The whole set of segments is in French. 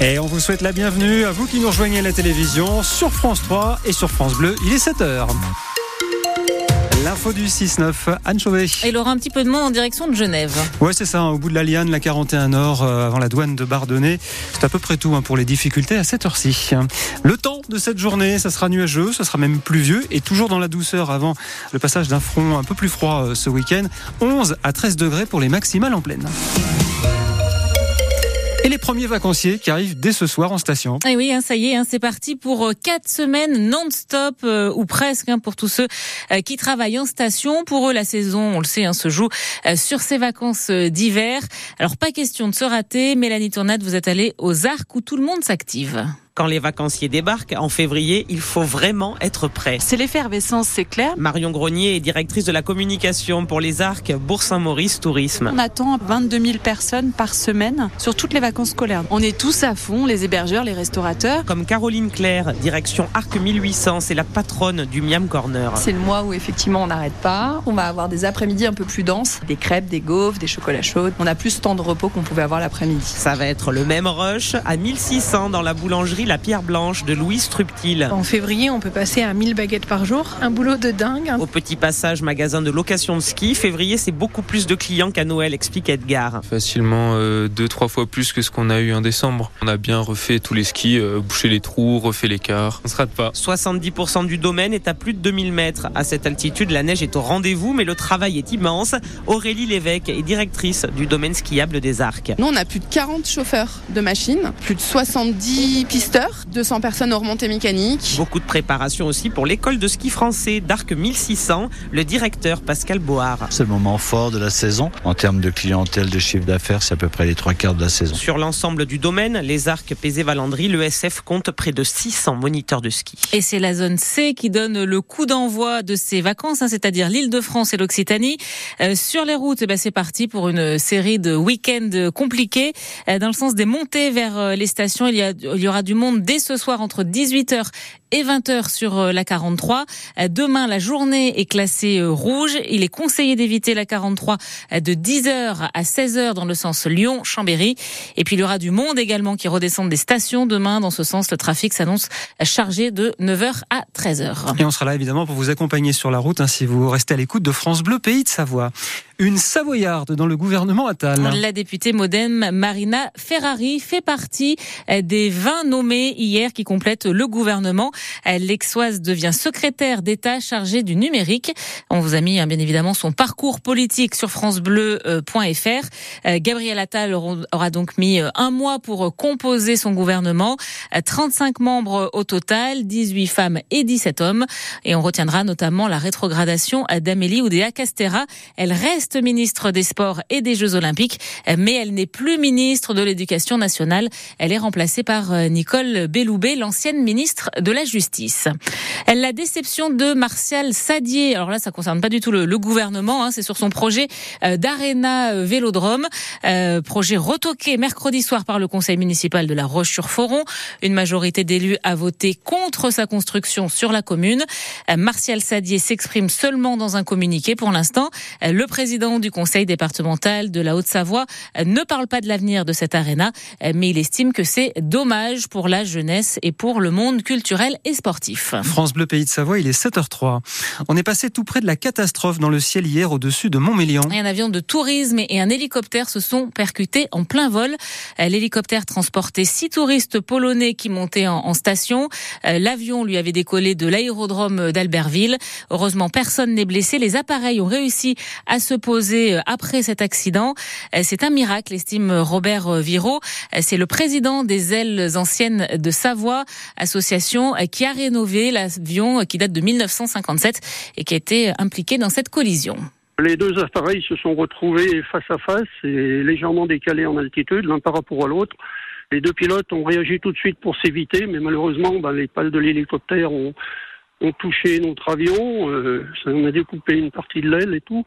Et on vous souhaite la bienvenue à vous qui nous rejoignez à la télévision sur France 3 et sur France Bleu. Il est 7h. L'info du 6-9, Anne Chauvet. Et il aura un petit peu de monde en direction de Genève. Ouais, c'est ça, hein, au bout de la Liane, la 41 Nord, euh, avant la douane de Bardonnay. C'est à peu près tout hein, pour les difficultés à cette heure-ci. Le temps de cette journée, ça sera nuageux, ça sera même pluvieux et toujours dans la douceur avant le passage d'un front un peu plus froid euh, ce week-end. 11 à 13 degrés pour les maximales en pleine. Premiers vacanciers qui arrivent dès ce soir en station. Et oui, hein, ça y est, hein, c'est parti pour euh, quatre semaines non-stop euh, ou presque hein, pour tous ceux euh, qui travaillent en station. Pour eux, la saison, on le sait, se joue sur ces vacances d'hiver. Alors pas question de se rater. Mélanie Tournade, vous êtes allée aux Arcs où tout le monde s'active. Quand les vacanciers débarquent en février, il faut vraiment être prêt. C'est l'effervescence, c'est clair. Marion Grenier est directrice de la communication pour les Arcs Bourg-Saint-Maurice Tourisme. On attend 22 000 personnes par semaine sur toutes les vacances scolaires. On est tous à fond, les hébergeurs, les restaurateurs. Comme Caroline Claire, direction Arc 1800, c'est la patronne du Miam Corner. C'est le mois où effectivement on n'arrête pas. On va avoir des après-midi un peu plus denses, des crêpes, des gaufres, des chocolats chauds. On a plus de temps de repos qu'on pouvait avoir l'après-midi. Ça va être le même rush à 1600 dans la boulangerie La Pierre Blanche de Louis Struptil. En février, on peut passer à 1000 baguettes par jour. Un boulot de dingue. Au petit passage magasin de location de ski, février c'est beaucoup plus de clients qu'à Noël, explique Edgar. Facilement euh, deux, trois fois plus que ce qu'on a eu en décembre. On a bien refait tous les skis, euh, bouché les trous, refait l'écart. On se rate pas. 70% du domaine est à plus de 2000 mètres. À cette altitude, la neige est au rendez-vous, mais le travail est immense. Aurélie Lévesque est directrice du domaine skiable des Arcs. Nous, on a plus de 40 chauffeurs de machines, plus de 70 pisteurs, 200 personnes aux remontées mécaniques. Beaucoup de préparation aussi pour l'école de ski français d'Arc 1600, le directeur Pascal Board. C'est le moment fort de la saison. En termes de clientèle, de chiffre d'affaires, c'est à peu près les trois quarts de la saison. Sur l'ensemble du domaine, les Arcs Pézé-Valandry, le SF compte près de 600 moniteurs de ski. Et c'est la zone C qui donne le coup d'envoi de ces vacances, hein, c'est-à-dire l'île de France et l'Occitanie. Euh, sur les routes, eh ben, c'est parti pour une série de week-ends compliqués. Euh, dans le sens des montées vers euh, les stations, il y, a, il y aura du monde dès ce soir entre 18h et 20h sur euh, la 43. Euh, Demain, la journée est classée euh, rouge. Il est conseillé d'éviter la 43 de 10h à 16h dans le sens Lyon-Chambéry. Et puis il y aura du monde également qui redescend des stations demain. Dans ce sens, le trafic s'annonce chargé de 9h à 13h. Et on sera là évidemment pour vous accompagner sur la route hein, si vous restez à l'écoute de France Bleu, pays de Savoie. Une Savoyarde dans le gouvernement Attal. La députée modem Marina Ferrari fait partie des 20 nommés hier qui complètent le gouvernement. L'Exoise devient secrétaire d'État chargée du numérique. On vous a mis hein, bien évidemment son parcours politique sur francebleu.fr. Gabriel Attal aura donc mis un mois pour composer son gouvernement. 35 membres au total, 18 femmes et 17 hommes. Et on retiendra notamment la rétrogradation d'Amélie Oudéa Castera. Elle reste ministre des Sports et des Jeux Olympiques, mais elle n'est plus ministre de l'Éducation nationale. Elle est remplacée par Nicole Belloubet, l'ancienne ministre de la Justice. La déception de Martial Sadier, alors là ça concerne pas du tout le, gouvernement, hein, c'est sur son projet euh, d'Arena Vélodrome, euh, projet retoqué mercredi soir par le conseil municipal de la Roche-sur-Foron. Une majorité d'élus a voté contre sa construction sur la commune. Euh, Martial Sadier s'exprime seulement dans un communiqué pour l'instant. Le président du conseil départemental de la Haute-Savoie ne parle pas de l'avenir de cette Arena, mais il estime que c'est dommage pour la jeunesse et pour le monde culturel et sportif. France Bleu Pays de Savoie, il est 7h03. On est passé tout près de la catastrophe dans le ciel hier au-dessus de Montmélian. Un avion de tourisme et un hélicoptère se sont percutés en plein vol. L'hélicoptère transportait six touristes polonais qui montaient en, en station. L'avion lui avait décollé de l'aérodrome d'Albertville. Heureusement, personne n'est blessé. Les appareils ont réussi à se poser après cet accident. C'est un miracle, estime Robert Viro. C'est le président des ailes anciennes de Savoie, association qui a rénové l'avion qui date de 1957 et qui a été impliqué dans cette collision. Les deux appareils se sont retrouvés face à face et légèrement décalés en altitude, l'un par rapport à l'autre. Les deux pilotes ont réagi tout de suite pour s'éviter, mais malheureusement, ben, les pales de l'hélicoptère ont, ont, touché notre avion. Euh, ça en a découpé une partie de l'aile et tout.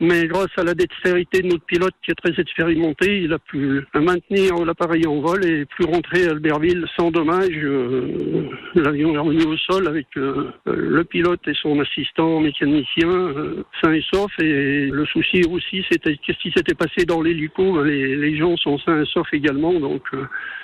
Mais grâce à la dextérité de notre pilote qui est très expérimenté, il a pu maintenir l'appareil en vol et plus rentrer à Albertville sans dommage. Euh, L'avion est revenu au sol avec euh, le pilote et son assistant mécanicien euh, sains et saufs. Et le souci aussi, c'était qu'est-ce qui s'était passé dans l'hélico? Les, les gens sont sains et saufs également, donc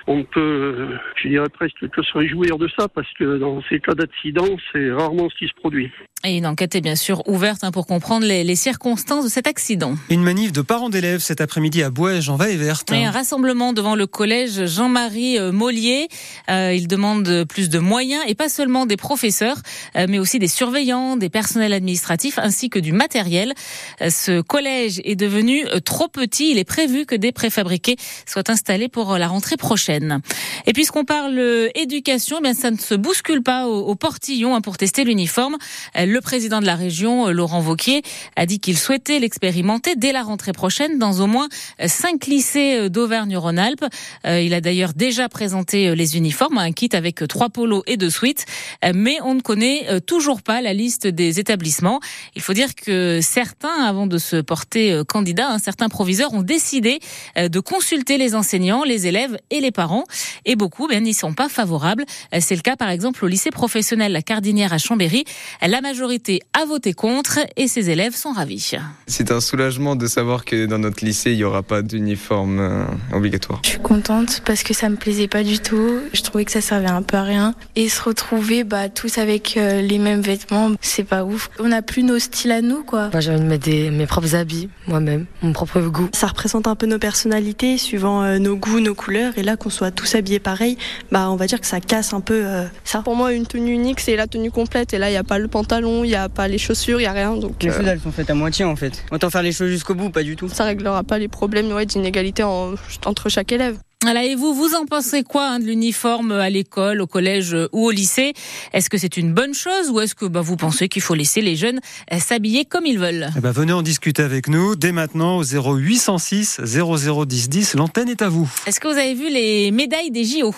on peut, je dirais presque que se réjouir de ça parce que dans ces cas d'accident, c'est rarement ce qui se produit. Et une enquête est bien sûr ouverte hein, pour comprendre les, circonstances de cet accident. Une manif de parents d'élèves cet après-midi à Bouège en Va-et-Verte. Et un rassemblement devant le collège Jean-Marie euh, Mollier. Euh, il demande plus de moyens et pas seulement des professeurs, euh, mais aussi des surveillants, des personnels administratifs ainsi que du matériel. Euh, ce collège est devenu euh, trop petit. Il est prévu que des préfabriqués soient installés pour la rentrée prochaine. Et puisqu'on parle éducation, eh bien ça ne se bouscule pas au, au portillon hein, pour tester l'uniforme. Le président de la région, Laurent Vauquier, a dit qu'il souhaitait l'expérimenter dès la rentrée prochaine dans au moins cinq lycées d'Auvergne-Rhône-Alpes. Il a d'ailleurs déjà présenté les uniformes, un kit avec trois polos et deux suites, mais on ne connaît toujours pas la liste des établissements. Il faut dire que certains, avant de se porter candidat, hein, certains proviseurs ont décidé de consulter les enseignants, les élèves et les parents, et beaucoup ben, n'y sont pas favorables. C'est le cas par exemple au lycée professionnel La Cardinière à Chambéry. La majorité a voté contre et ses élèves sont ravis. C'est un soulagement de savoir que dans notre lycée, il n'y aura pas d'uniforme euh, obligatoire. Je suis contente parce que ça me plaisait pas du tout. Je trouvais que ça servait un peu à rien. Et se retrouver bah, tous avec euh, les mêmes vêtements, c'est pas ouf. On n'a plus nos styles à nous, quoi. Moi, j'ai envie de mettre des, mes propres habits, moi-même, mon propre goût. Ça représente un peu nos personnalités, suivant euh, nos goûts, nos couleurs. Et là, qu'on soit tous habillés pareil, bah, on va dire que ça casse un peu euh, ça. Pour moi, une tenue unique, c'est la tenue complète. Et là, il n'y a pas le pantalon, il n'y a pas les chaussures, il n'y a rien. Donc, les choses, elles sont faites à moitié, en fait. Autant faire les choses jusqu'au bout, pas du tout. Ça réglera pas les problèmes ouais, d'inégalité en, entre chaque élève. Voilà, et vous, vous en pensez quoi hein, de l'uniforme à l'école, au collège ou au lycée? Est-ce que c'est une bonne chose ou est-ce que bah, vous pensez qu'il faut laisser les jeunes s'habiller comme ils veulent? Eh ben, Venez en discuter avec nous dès maintenant au 0806 0010 10. L'antenne est à vous. Est-ce que vous avez vu les médailles des JO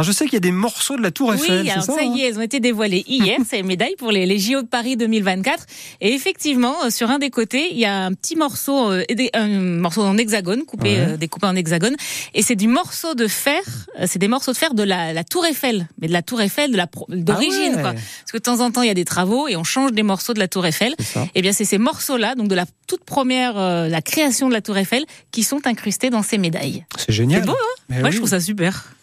alors je sais qu'il y a des morceaux de la Tour Eiffel. Oui, alors ça, ça y hein est, elles ont été dévoilées hier, ces médailles pour les, les, JO de Paris 2024. Et effectivement, sur un des côtés, il y a un petit morceau, euh, un morceau en hexagone, coupé, ouais. euh, découpé en hexagone. Et c'est du morceau de fer, c'est des morceaux de fer de la, la, Tour Eiffel, mais de la Tour Eiffel de la d'origine, ah ouais. quoi. Parce que de temps en temps, il y a des travaux et on change des morceaux de la Tour Eiffel. Et eh bien, c'est ces morceaux-là, donc de la toute première, euh, la création de la Tour Eiffel, qui sont incrustés dans ces médailles. C'est génial. C'est beau, hein? Mais Moi, oui. je trouve ça super.